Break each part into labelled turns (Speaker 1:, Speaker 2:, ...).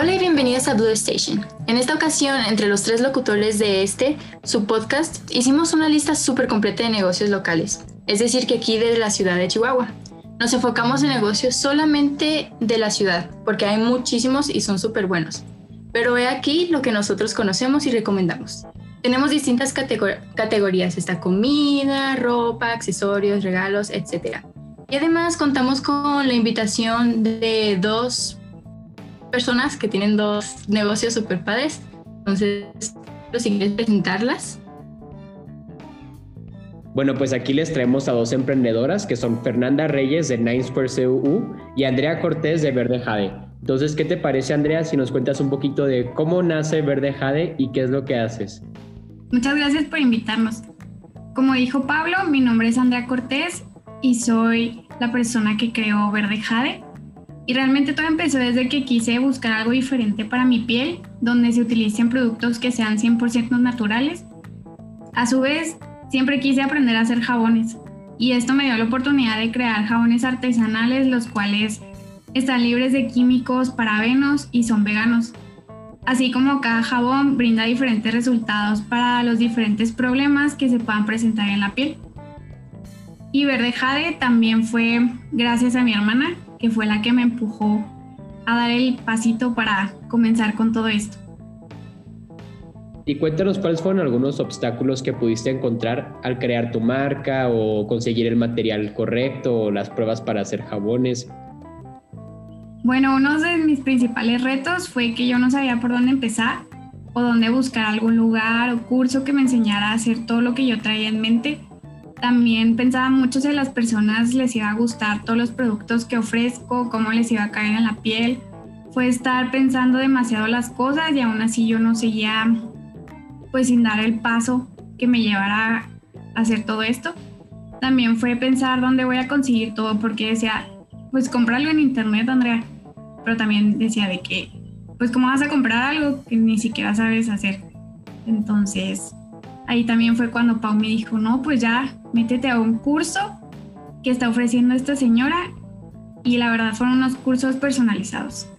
Speaker 1: Hola y bienvenidos a Blue Station. En esta ocasión, entre los tres locutores de este, su podcast, hicimos una lista súper completa de negocios locales, es decir, que aquí de la ciudad de Chihuahua. Nos enfocamos en negocios solamente de la ciudad, porque hay muchísimos y son súper buenos. Pero he aquí lo que nosotros conocemos y recomendamos. Tenemos distintas categorías, está comida, ropa, accesorios, regalos, etc. Y además contamos con la invitación de dos personas que tienen dos negocios super padres. Entonces, si quieres presentarlas.
Speaker 2: Bueno, pues aquí les traemos a dos emprendedoras que son Fernanda Reyes de Nine Square CUU y Andrea Cortés de Verde Jade. Entonces, ¿qué te parece, Andrea, si nos cuentas un poquito de cómo nace Verde Jade y qué es lo que haces?
Speaker 3: Muchas gracias por invitarnos. Como dijo Pablo, mi nombre es Andrea Cortés y soy la persona que creó Verde Jade. Y realmente todo empezó desde que quise buscar algo diferente para mi piel, donde se utilicen productos que sean 100% naturales. A su vez, siempre quise aprender a hacer jabones. Y esto me dio la oportunidad de crear jabones artesanales, los cuales están libres de químicos, parabenos y son veganos. Así como cada jabón brinda diferentes resultados para los diferentes problemas que se puedan presentar en la piel. Y Verde Jade también fue gracias a mi hermana, que fue la que me empujó a dar el pasito para comenzar con todo esto.
Speaker 2: Y cuéntanos cuáles fueron algunos obstáculos que pudiste encontrar al crear tu marca o conseguir el material correcto o las pruebas para hacer jabones.
Speaker 3: Bueno, uno de mis principales retos fue que yo no sabía por dónde empezar o dónde buscar algún lugar o curso que me enseñara a hacer todo lo que yo traía en mente. También pensaba mucho si a las personas les iba a gustar todos los productos que ofrezco, cómo les iba a caer en la piel. Fue estar pensando demasiado las cosas y aún así yo no seguía pues sin dar el paso que me llevara a hacer todo esto. También fue pensar dónde voy a conseguir todo porque decía, pues cómpralo en internet, Andrea. Pero también decía de que, pues cómo vas a comprar algo que ni siquiera sabes hacer. Entonces, ahí también fue cuando Pau me dijo, no, pues ya, métete a un curso que está ofreciendo esta señora. Y la verdad fueron unos cursos personalizados.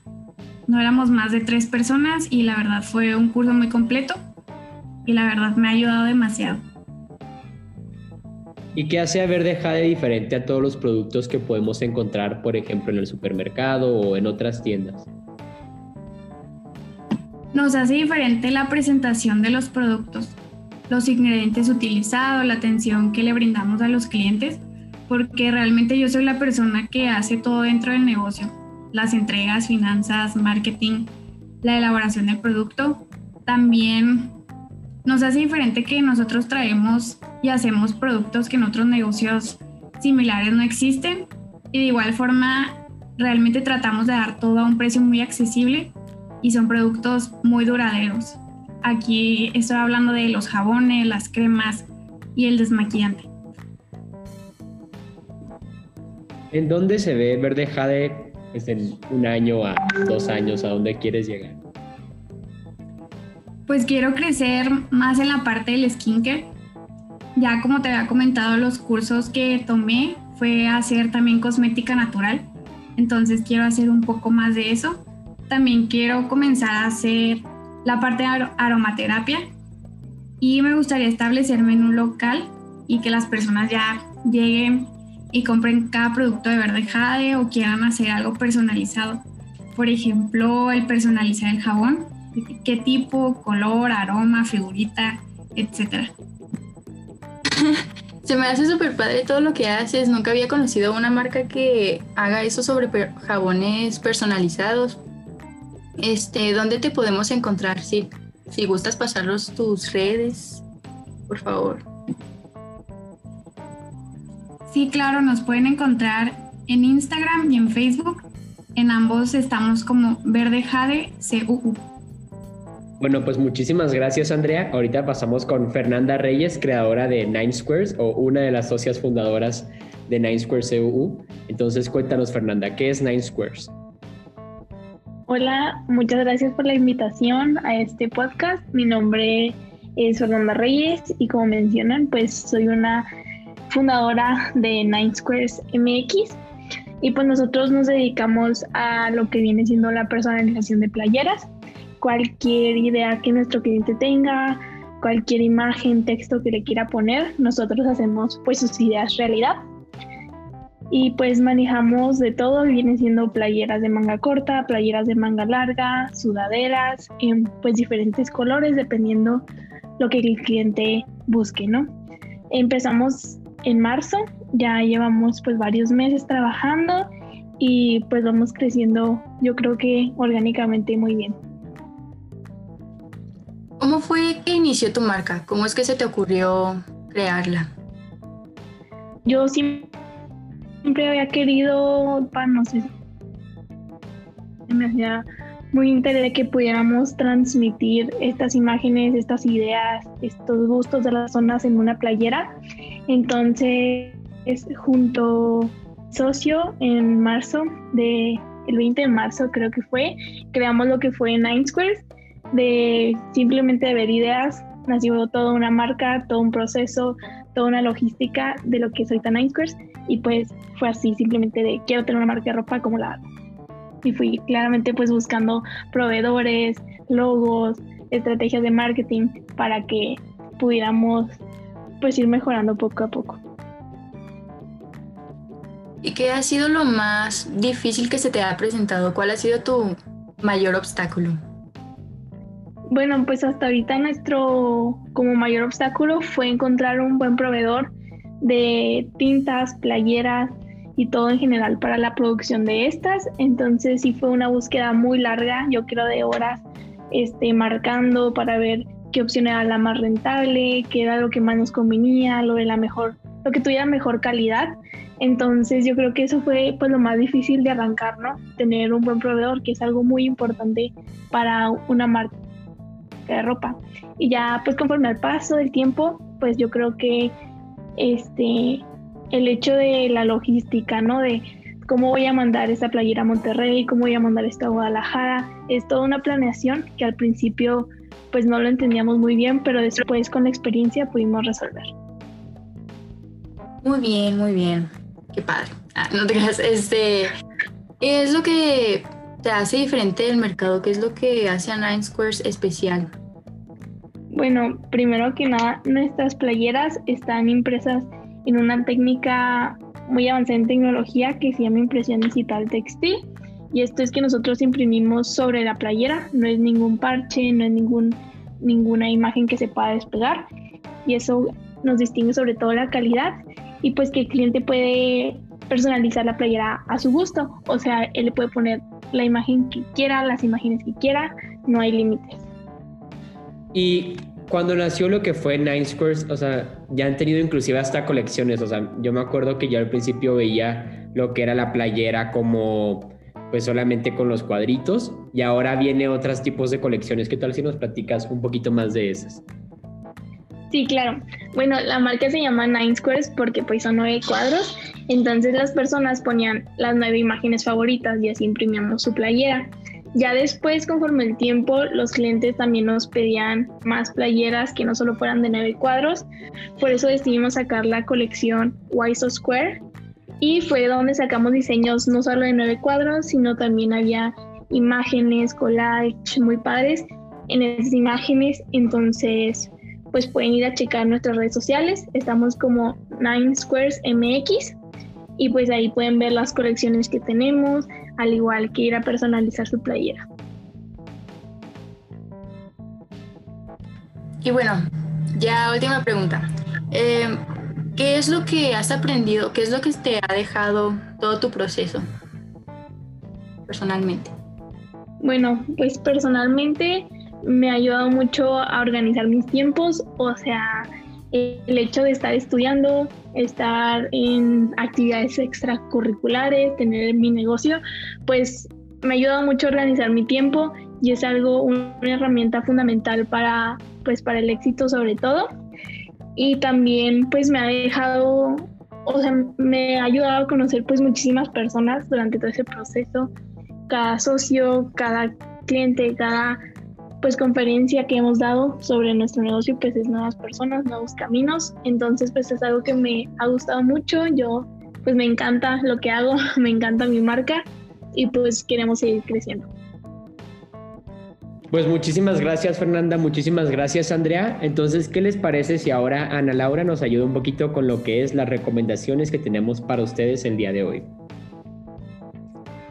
Speaker 3: No éramos más de tres personas y la verdad fue un curso muy completo y la verdad me ha ayudado demasiado.
Speaker 2: ¿Y qué hace a Verde Jade diferente a todos los productos que podemos encontrar, por ejemplo, en el supermercado o en otras tiendas?
Speaker 3: Nos hace diferente la presentación de los productos, los ingredientes utilizados, la atención que le brindamos a los clientes, porque realmente yo soy la persona que hace todo dentro del negocio, las entregas, finanzas, marketing, la elaboración del producto. También nos hace diferente que nosotros traemos y hacemos productos que en otros negocios similares no existen. Y de igual forma, realmente tratamos de dar todo a un precio muy accesible y son productos muy duraderos. Aquí estoy hablando de los jabones, las cremas y el desmaquillante.
Speaker 2: ¿En dónde se ve Verde Jade pues, en un año a dos años? ¿A dónde quieres llegar?
Speaker 3: Pues quiero crecer más en la parte del skincare ya como te había comentado, los cursos que tomé fue hacer también cosmética natural. Entonces quiero hacer un poco más de eso. También quiero comenzar a hacer la parte de aromaterapia y me gustaría establecerme en un local y que las personas ya lleguen y compren cada producto de verde jade o quieran hacer algo personalizado. Por ejemplo, el personalizar el jabón, qué tipo, color, aroma, figurita, etcétera.
Speaker 1: Se me hace súper padre todo lo que haces. Nunca había conocido una marca que haga eso sobre jabones personalizados. Este, ¿dónde te podemos encontrar? Si, si gustas pasarlos tus redes, por favor.
Speaker 3: Sí, claro, nos pueden encontrar en Instagram y en Facebook. En ambos estamos como Verde Jade CUU.
Speaker 2: Bueno, pues muchísimas gracias, Andrea. Ahorita pasamos con Fernanda Reyes, creadora de Nine Squares o una de las socias fundadoras de Nine Squares CUU. Entonces, cuéntanos, Fernanda, ¿qué es Nine Squares?
Speaker 4: Hola, muchas gracias por la invitación a este podcast. Mi nombre es Fernanda Reyes y como mencionan, pues soy una fundadora de Nine Squares MX Y pues nosotros nos dedicamos a lo que viene siendo la personalización de playeras. Cualquier idea que nuestro cliente tenga, cualquier imagen, texto que le quiera poner, nosotros hacemos pues sus ideas realidad. Y pues manejamos de todo, vienen siendo playeras de manga corta, playeras de manga larga, sudaderas, en pues diferentes colores dependiendo lo que el cliente busque, ¿no? Empezamos en marzo, ya llevamos pues varios meses trabajando y pues vamos creciendo yo creo que orgánicamente muy bien.
Speaker 1: ¿Cómo fue que inició tu marca? ¿Cómo es que se te ocurrió crearla?
Speaker 4: Yo siempre había querido, no sé, me hacía muy interesante que pudiéramos transmitir estas imágenes, estas ideas, estos gustos de las zonas en una playera. Entonces, junto socio en marzo de el 20 de marzo creo que fue, creamos lo que fue Nine Squares, de simplemente ver ideas, nació toda una marca, todo un proceso, toda una logística de lo que ahorita Nine Squares y pues fue así, simplemente de quiero tener una marca de ropa como la y fui claramente pues buscando proveedores, logos, estrategias de marketing para que pudiéramos pues ir mejorando poco a poco.
Speaker 1: ¿Y qué ha sido lo más difícil que se te ha presentado? ¿Cuál ha sido tu mayor obstáculo?
Speaker 4: Bueno, pues hasta ahorita nuestro como mayor obstáculo fue encontrar un buen proveedor de tintas, playeras, y todo en general para la producción de estas. Entonces sí fue una búsqueda muy larga, yo creo de horas, este, marcando para ver qué opción era la más rentable, qué era lo que más nos convenía, lo de la mejor, lo que tuviera mejor calidad. Entonces yo creo que eso fue pues lo más difícil de arrancar, ¿no? Tener un buen proveedor, que es algo muy importante para una marca de ropa. Y ya pues conforme al paso del tiempo, pues yo creo que este el hecho de la logística, ¿no? De cómo voy a mandar esta playera a Monterrey, cómo voy a mandar esta a Guadalajara. Es toda una planeación que al principio pues no lo entendíamos muy bien, pero después con la experiencia pudimos resolver.
Speaker 1: Muy bien, muy bien. Qué padre. Ah, no te creas, este, ¿qué es lo que te hace diferente del mercado? ¿Qué es lo que hace a Nine Squares especial?
Speaker 4: Bueno, primero que nada, nuestras playeras están impresas en una técnica muy avanzada en tecnología que se llama impresión digital textil. Y esto es que nosotros imprimimos sobre la playera, no es ningún parche, no es ningún, ninguna imagen que se pueda despegar. Y eso nos distingue sobre todo la calidad y pues que el cliente puede personalizar la playera a su gusto. O sea, él le puede poner la imagen que quiera, las imágenes que quiera, no hay límites.
Speaker 2: Y cuando nació lo que fue Nine Squares, o sea, ya han tenido inclusive hasta colecciones, o sea, yo me acuerdo que yo al principio veía lo que era la playera como pues solamente con los cuadritos y ahora viene otros tipos de colecciones. ¿Qué tal si nos platicas un poquito más de esas?
Speaker 4: Sí, claro. Bueno, la marca se llama Nine Squares porque pues son nueve cuadros. Entonces las personas ponían las nueve imágenes favoritas y así imprimíamos su playera. Ya después, conforme el tiempo, los clientes también nos pedían más playeras que no solo fueran de nueve cuadros. Por eso decidimos sacar la colección Why So Square. Y fue donde sacamos diseños no solo de nueve cuadros, sino también había imágenes, collage muy padres en esas imágenes. Entonces, pues pueden ir a checar nuestras redes sociales. Estamos como Nine Squares MX y pues ahí pueden ver las colecciones que tenemos, al igual que ir a personalizar su playera.
Speaker 1: Y bueno, ya última pregunta. Eh, ¿Qué es lo que has aprendido? ¿Qué es lo que te ha dejado todo tu proceso personalmente?
Speaker 4: Bueno, pues personalmente me ha ayudado mucho a organizar mis tiempos, o sea, el hecho de estar estudiando, estar en actividades extracurriculares, tener mi negocio, pues me ayuda mucho a organizar mi tiempo y es algo, una herramienta fundamental para, pues, para el éxito sobre todo. Y también pues me ha dejado, o sea, me ha ayudado a conocer pues muchísimas personas durante todo ese proceso. Cada socio, cada cliente, cada pues conferencia que hemos dado sobre nuestro negocio pues es nuevas personas, nuevos caminos. Entonces pues es algo que me ha gustado mucho. Yo pues me encanta lo que hago, me encanta mi marca y pues queremos seguir creciendo.
Speaker 2: Pues muchísimas gracias Fernanda, muchísimas gracias Andrea. Entonces, ¿qué les parece si ahora Ana Laura nos ayuda un poquito con lo que es las recomendaciones que tenemos para ustedes el día de hoy?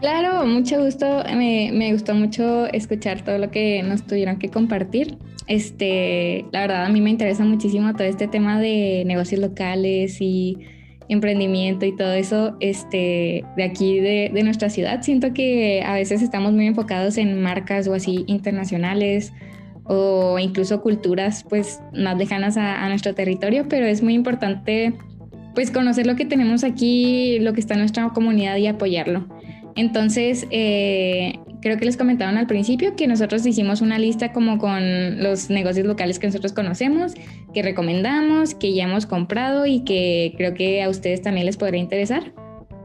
Speaker 5: Claro, mucho gusto. Me, gustó mucho escuchar todo lo que nos tuvieron que compartir. Este, la verdad, a mí me interesa muchísimo todo este tema de negocios locales y emprendimiento y todo eso este, de aquí de, de, nuestra ciudad. Siento que a veces estamos muy enfocados en marcas o así internacionales o incluso culturas pues más lejanas a, a nuestro territorio, pero es muy importante pues conocer lo que tenemos aquí, lo que está en nuestra comunidad y apoyarlo. Entonces, eh, creo que les comentaban al principio que nosotros hicimos una lista como con los negocios locales que nosotros conocemos, que recomendamos, que ya hemos comprado y que creo que a ustedes también les podría interesar.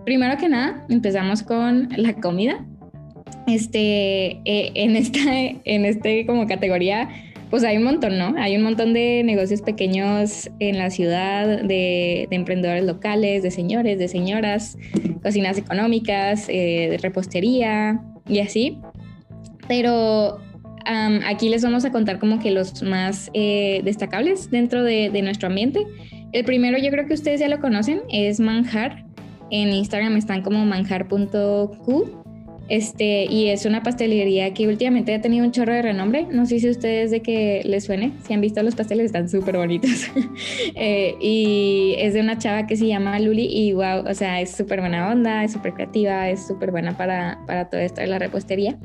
Speaker 5: Primero que nada, empezamos con la comida. Este, eh, en esta, en este como categoría, pues hay un montón, ¿no? Hay un montón de negocios pequeños en la ciudad, de, emprendedores locales, de señores, de señoras, cocinas económicas, eh, de repostería y así. Pero aquí les vamos a contar como que los más eh, destacables dentro de, de nuestro ambiente. El primero yo creo que ustedes ya lo conocen, es Manjar. En Instagram están como manjar.q este, y es una pastelería que últimamente ha tenido un chorro de renombre. No sé si ustedes de que les suene. Si han visto los pasteles, están súper bonitos. Eh, y es de una chava que se llama Luli. Y wow, o sea, es súper buena onda, es súper creativa, es súper buena para, para todo esto de la repostería.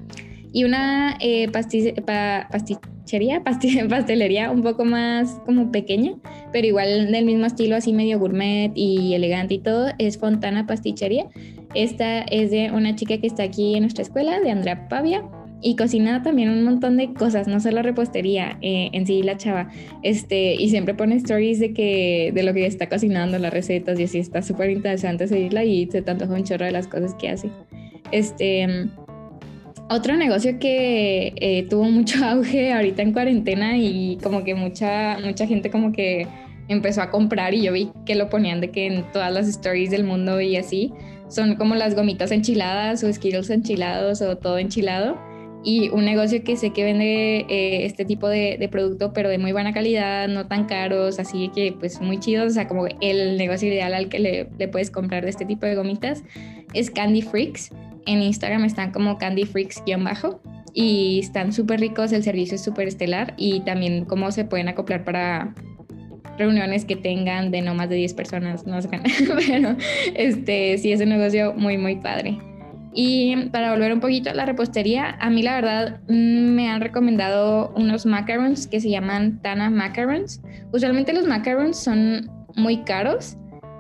Speaker 5: Y una eh, pastichería, pastelería un poco más como pequeña, pero igual del mismo estilo, así medio gourmet y elegante y todo, es Fontana Pastichería esta es de una chica que está aquí en nuestra escuela, de Andrea Pavia, y cocina también un montón de cosas, no solo repostería eh, en sí la chava, este, y siempre pone stories de que de lo que está cocinando, las recetas y así está súper interesante seguirla y se tanto un chorro de las cosas que hace. Este, otro negocio que eh, tuvo mucho auge ahorita en cuarentena y como que mucha mucha gente como que empezó a comprar y yo vi que lo ponían de que en todas las stories del mundo y así son como las gomitas enchiladas o Skittles enchilados o todo enchilado. Y un negocio que sé que vende eh, este tipo de, producto, pero de muy buena calidad, no tan caros, así que pues muy chidos, o sea, como el negocio ideal al que le, le puedes comprar de este tipo de gomitas es Candy Freaks. En Instagram están como Candy Freaks-bajo y están súper ricos, el servicio es súper estelar y también cómo se pueden acoplar para, reuniones que tengan de no más de 10 personas, no sé, pero este, sí es un negocio muy, muy padre. Y para volver un poquito a la repostería, a mí la verdad mm, me han recomendado unos macarons que se llaman Tana Macarons. Usualmente los macarons son muy caros,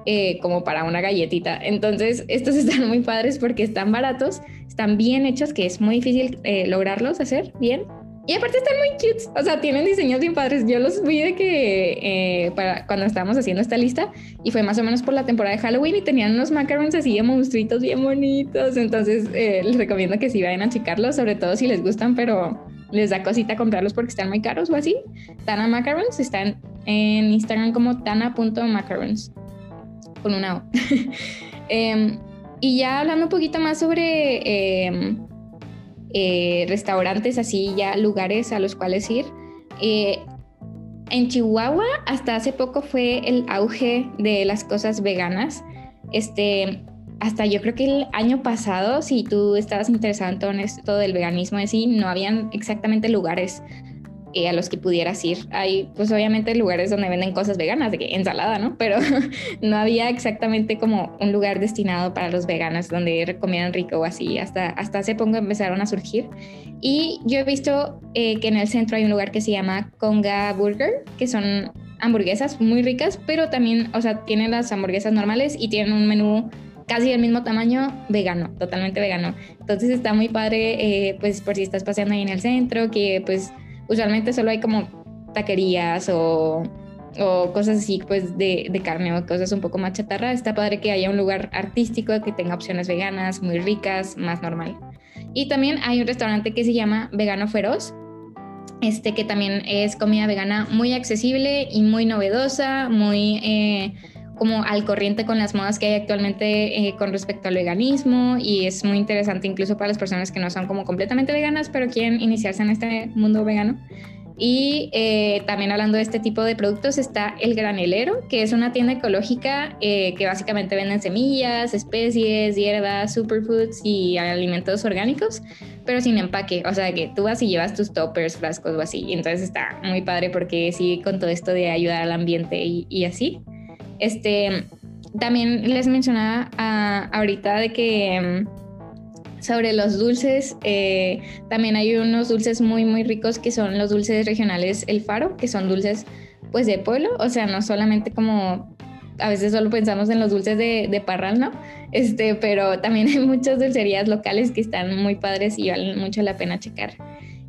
Speaker 5: eh, como para una galletita. Entonces, estos están muy padres porque están baratos, están bien hechos, que es muy difícil eh, lograrlos hacer bien. Y aparte están muy cute, o sea, tienen diseños bien padres. Yo los vi de que eh, para cuando estábamos haciendo esta lista y fue más o menos por la temporada de Halloween y tenían unos macarons así de monstruitos bien bonitos. Entonces eh, les recomiendo que sí vayan a checarlos, sobre todo si les gustan, pero les da cosita comprarlos porque están muy caros o así. Tana Macarons están en Instagram como tana.macarons con una O. Em, y ya hablando un poquito más sobre em, eh, restaurantes así, ya lugares a los cuales ir. Eh, en Chihuahua hasta hace poco fue el auge de las cosas veganas. Este, hasta yo creo que el año pasado, si tú estabas interesado en todo esto del veganismo, así, no habían exactamente lugares a los que pudieras ir. Hay, pues obviamente lugares donde venden cosas veganas, de que ensalada, ¿no? Pero no había exactamente como un lugar destinado para los veganos donde comieran rico o así. Hasta, hasta hace poco empezaron a surgir. Y yo he visto eh, que en el centro hay un lugar que se llama Conga Burger, que son hamburguesas muy ricas, pero también, o sea, tienen las hamburguesas normales y tienen un menú casi del mismo tamaño, vegano, totalmente vegano. Entonces está muy padre, eh, pues por si estás paseando ahí en el centro, que pues usualmente solo hay como taquerías o, o cosas así, pues de, de, carne o cosas un poco más chatarra. Está padre que haya un lugar artístico que tenga opciones veganas, muy ricas, más normal. Y también hay un restaurante que se llama Vegano Feroz, este que también es comida vegana muy accesible y muy novedosa, muy... Eh, como al corriente con las modas que hay actualmente eh, con respecto al veganismo y es muy interesante incluso para las personas que no son como completamente veganas pero quieren iniciarse en este mundo vegano. Y eh, también hablando de este tipo de productos está El Granelero, que es una tienda ecológica eh, que básicamente venden semillas, especies, hierbas, superfoods y alimentos orgánicos, pero sin empaque. O sea que tú vas y llevas tus toppers, frascos o así. Y entonces está muy padre porque sigue con todo esto de ayudar al ambiente y, y así. Este, también les mencionaba ah, ahorita de que mm, sobre los dulces, eh, también hay unos dulces muy, muy ricos que son los dulces regionales El Faro, que son dulces pues de pueblo, o sea, no solamente como a veces solo pensamos en los dulces de, de, parral, ¿no? Este, pero también hay muchas dulcerías locales que están muy padres y valen mucho la pena checar.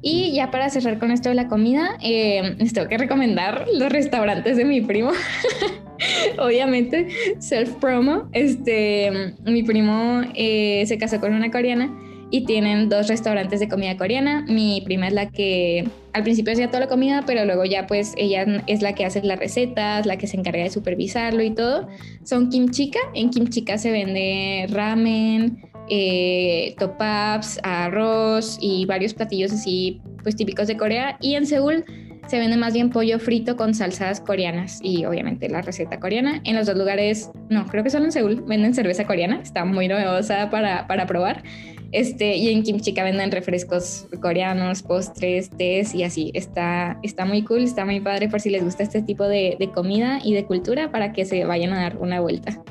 Speaker 5: Y ya para cerrar con esto de la comida, eh, les tengo que recomendar los restaurantes de mi primo. Obviamente, self promo. Este, mi primo eh, se casó con una coreana y tienen dos restaurantes de comida coreana. Mi prima es la que al principio hacía toda la comida, pero luego ya pues ella es la que hace las recetas, la que se encarga de supervisarlo y todo. Son kimchika. En kimchika se vende ramen, eh, topaps, arroz y varios platillos así pues típicos de Corea. Y en Seúl se vende más bien pollo frito con salsas coreanas y obviamente la receta coreana. En los dos lugares, no, creo que solo en Seúl venden cerveza coreana, está muy novedosa para, para probar. Este, y en Kimchika venden refrescos coreanos, postres, tés y así. Está, está muy cool, está muy padre por si les gusta este tipo de, de comida y de cultura para que se vayan a dar una vuelta.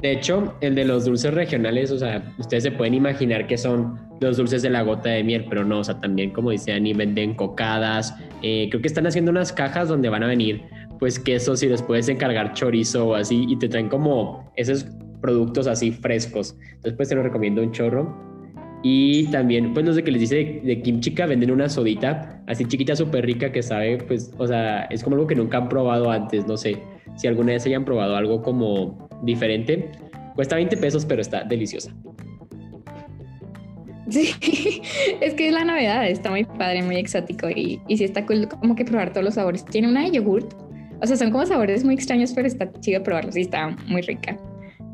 Speaker 2: De hecho, el de los dulces regionales, o sea, ustedes se pueden imaginar que son los dulces de la gota de miel, pero no, o sea, también como dice Ani, venden cocadas. Eh, creo que están haciendo unas cajas donde van a venir pues quesos y les puedes encargar chorizo o así y te traen como esos productos así frescos. Entonces pues te lo recomiendo un chorro. Y también, pues no sé qué les dice de, de kimchica, venden una sodita así chiquita, súper rica que sabe, pues, o sea, es como algo que nunca han probado antes, no sé si alguna vez hayan probado algo como diferente. Cuesta 20 pesos, pero está deliciosa.
Speaker 5: Sí, es que es la novedad, está muy padre, muy exótico y, y sí está cool como que probar todos los sabores. Tiene una de yogurt, o sea, son como sabores muy extraños, pero está chido probarlos y está muy rica.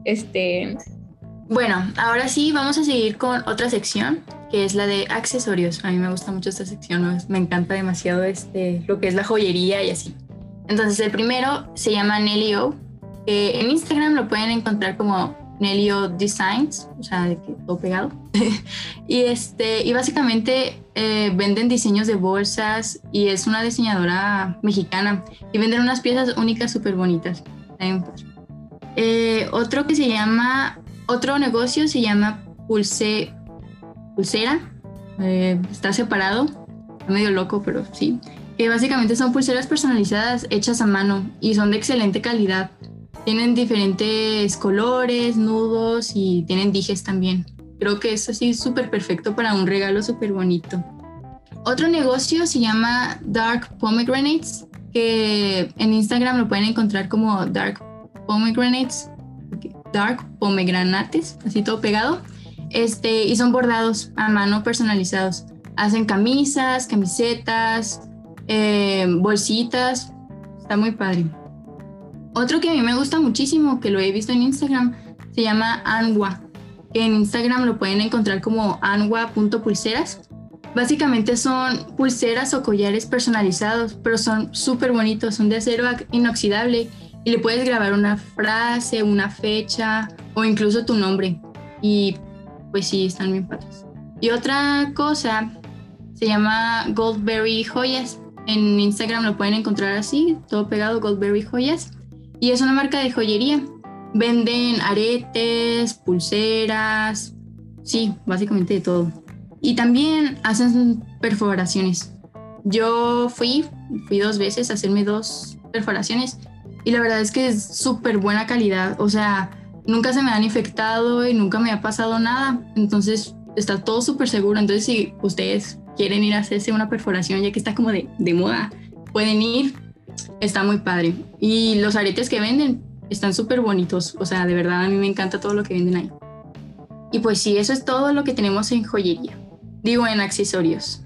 Speaker 5: Este...
Speaker 1: Bueno, ahora sí vamos a seguir con otra sección, que es la de accesorios. A mí me gusta mucho esta sección, me encanta demasiado este, lo que es la joyería y así. Entonces el primero se llama Nelio, que en Instagram lo pueden encontrar como Nelio Designs, o sea, todo pegado. y, este, y básicamente eh, venden diseños de bolsas y es una diseñadora mexicana y venden unas piezas únicas súper bonitas. Eh, otro que se llama, otro negocio se llama Pulse, Pulsera, eh, está separado, medio loco, pero sí, que básicamente son pulseras personalizadas hechas a mano y son de excelente calidad. Tienen diferentes colores, nudos y tienen dijes también. Creo que es así súper perfecto para un regalo súper bonito. Otro negocio se llama Dark Pomegranates, que en Instagram lo pueden encontrar como Dark Pomegranates, Dark Pomegranates, así todo pegado. Este, y son bordados a mano personalizados. Hacen camisas, camisetas, eh, bolsitas. Está muy padre. Otro que a mí me gusta muchísimo, que lo he visto en Instagram, se llama Anwa. En Instagram lo pueden encontrar como anwa.pulseras. Básicamente son pulseras o collares personalizados, pero son súper bonitos, son de acero inoxidable y le puedes grabar una frase, una fecha o incluso tu nombre. Y pues sí, están bien padres. Y otra cosa se llama Goldberry Joyas. En Instagram lo pueden encontrar así, todo pegado, Goldberry Joyas. Y es una marca de joyería. Venden aretes, pulseras, sí, básicamente de todo. Y también hacen perforaciones. Yo fui, fui dos veces a hacerme dos perforaciones y la verdad es que es súper buena calidad. O sea, nunca se me han infectado y nunca me ha pasado nada. Entonces está todo súper seguro. Entonces si ustedes quieren ir a hacerse una perforación ya que está como de, de moda, pueden ir Está muy padre. Y los aretes que venden están súper bonitos. O sea, de verdad a mí me encanta todo lo que venden ahí. Y pues sí, eso es todo lo que tenemos en joyería. Digo, en accesorios.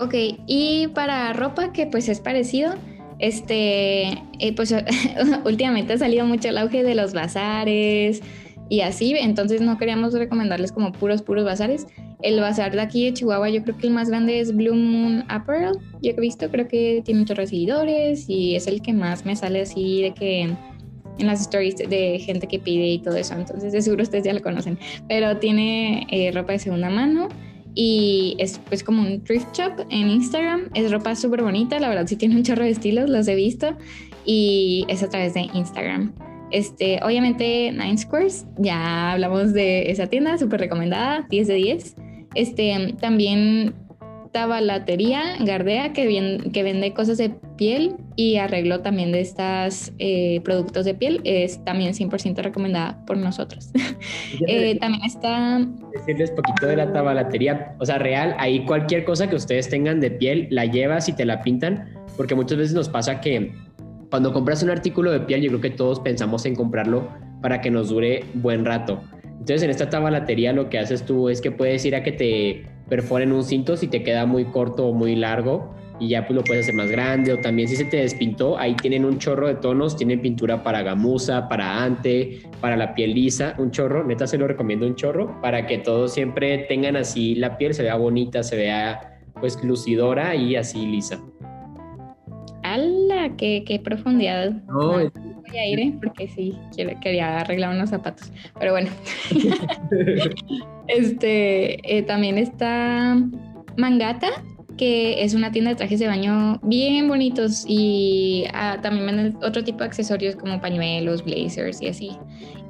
Speaker 5: Ok, y para ropa que pues es parecido, Este, eh, pues últimamente ha salido mucho el auge de los bazares y así, entonces no queríamos recomendarles como puros, puros bazares. El bazar de aquí de Chihuahua, yo creo que el más grande es Blue Moon Apparel. Yo he visto, creo que tiene muchos seguidores y es el que más me sale así de que en las stories de gente que pide y todo eso. Entonces, de seguro ustedes ya lo conocen. Pero tiene eh, ropa de segunda mano y es pues como un thrift shop en Instagram. Es ropa súper bonita, la verdad sí tiene un chorro de estilos, los he visto y es a través de Instagram. Este, obviamente Nine Squares, ya hablamos de esa tienda, súper recomendada, 10 de 10. Este, también Tabalatería Gardea, que, que vende cosas de piel y arreglo también de estos eh, productos de piel, es también 100% recomendada por nosotros. eh, también está...
Speaker 2: Decirles poquito de la tabalatería, o sea, real, ahí cualquier cosa que ustedes tengan de piel, la llevas y te la pintan, porque muchas veces nos pasa que cuando compras un artículo de piel, yo creo que todos pensamos en comprarlo para que nos dure buen rato. Entonces, en esta tabalatería lo que haces tú es que puedes ir a que te perforen un cinto si te queda muy corto o muy largo y ya pues lo puedes hacer más grande o también si se te despintó, ahí tienen un chorro de tonos, tienen pintura para gamuza, para ante, para la piel lisa, un chorro, neta se lo recomiendo un chorro para que todos siempre tengan así la piel, se vea bonita, se vea pues lucidora y así lisa.
Speaker 5: ¡Qué, qué profundidad! No, voy a ir, ¿eh? porque sí, quería arreglar unos zapatos. Pero bueno. este, eh, también está Mangata, que es una tienda de trajes de baño bien bonitos y ah, también venden otro tipo de accesorios como pañuelos, blazers y así.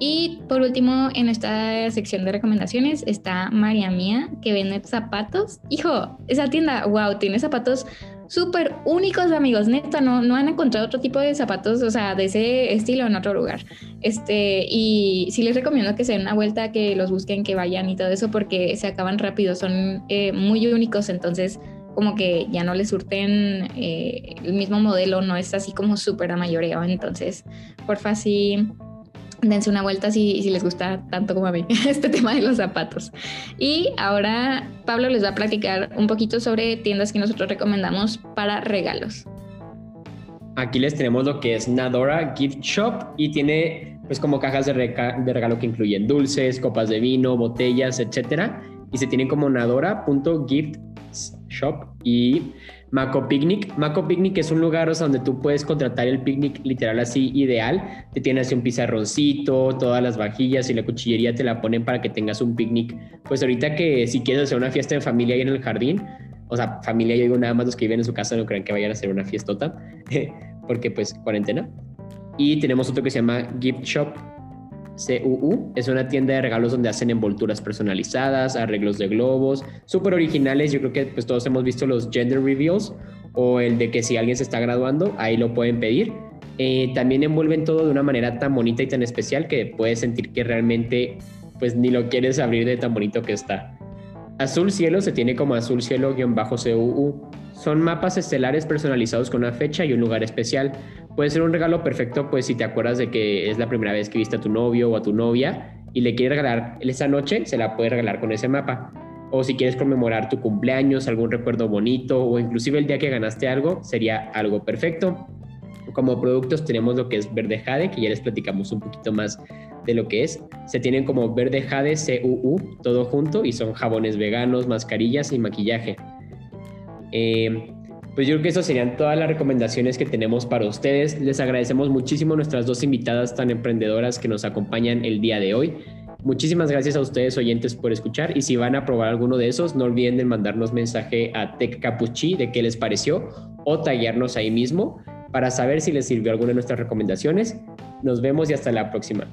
Speaker 5: Y por último, en esta sección de recomendaciones está María Mía, que vende zapatos. Hijo, esa tienda, wow, tiene zapatos súper únicos, amigos. Neta, no, no han encontrado otro tipo de zapatos, o sea, de ese estilo en otro lugar. Este, y sí les recomiendo que se den una vuelta, que los busquen, que vayan y todo eso, porque se acaban rápido, son eh, muy únicos, entonces como que ya no les surten eh, el mismo modelo, no es así como súper a mayoreo. Entonces, porfa, sí dense una vuelta si, si, les gusta tanto como a mí este tema de los zapatos. Y ahora Pablo les va a platicar un poquito sobre tiendas que nosotros recomendamos para regalos.
Speaker 2: Aquí les tenemos lo que es Nadora Gift Shop y tiene pues como cajas de, de regalo que incluyen dulces, copas de vino, botellas, etcétera. Y se tienen como nadora.giftshop y Maco Picnic. Maco Picnic es un lugar donde tú puedes contratar el picnic literal así ideal. Te tiene así un pizarroncito, todas las vajillas y la cuchillería te la ponen para que tengas un picnic. Pues ahorita que si quieres hacer una fiesta en familia ahí en el jardín, o sea, familia, yo digo nada más los que viven en su casa no crean que vayan a hacer una fiestota, porque pues cuarentena. Y tenemos otro que se llama Gift Shop, CUU. Es una tienda de regalos donde hacen envolturas personalizadas, arreglos de globos, súper originales. Yo creo que pues todos hemos visto los gender reveals o el de que si alguien se está graduando, ahí lo pueden pedir. Eh, también envuelven todo de una manera tan bonita y tan especial que puedes sentir que realmente pues ni lo quieres abrir de tan bonito que está. Azul Cielo se tiene como Azul Cielo-CUU. Son mapas estelares personalizados con una fecha y un lugar especial. Puede ser un regalo perfecto, pues si te acuerdas de que es la primera vez que viste a tu novio o a tu novia y le quieres regalar esa noche, se la puedes regalar con ese mapa. O si quieres conmemorar tu cumpleaños, algún recuerdo bonito o inclusive el día que ganaste algo, sería algo perfecto. Como productos tenemos lo que es Verde Jade, que ya les platicamos un poquito más de lo que es. Se tienen como Verde Jade CUU, todo junto, y son jabones veganos, mascarillas y maquillaje. Eh, pues yo creo que eso serían todas las recomendaciones que tenemos para ustedes. Les agradecemos muchísimo a nuestras dos invitadas tan emprendedoras que nos acompañan el día de hoy. Muchísimas gracias a ustedes oyentes por escuchar y si van a probar alguno de esos, no olviden de mandarnos mensaje a Tech Capuchi de qué les pareció o tallarnos ahí mismo para saber si les sirvió alguna de nuestras recomendaciones. Nos vemos y hasta la próxima.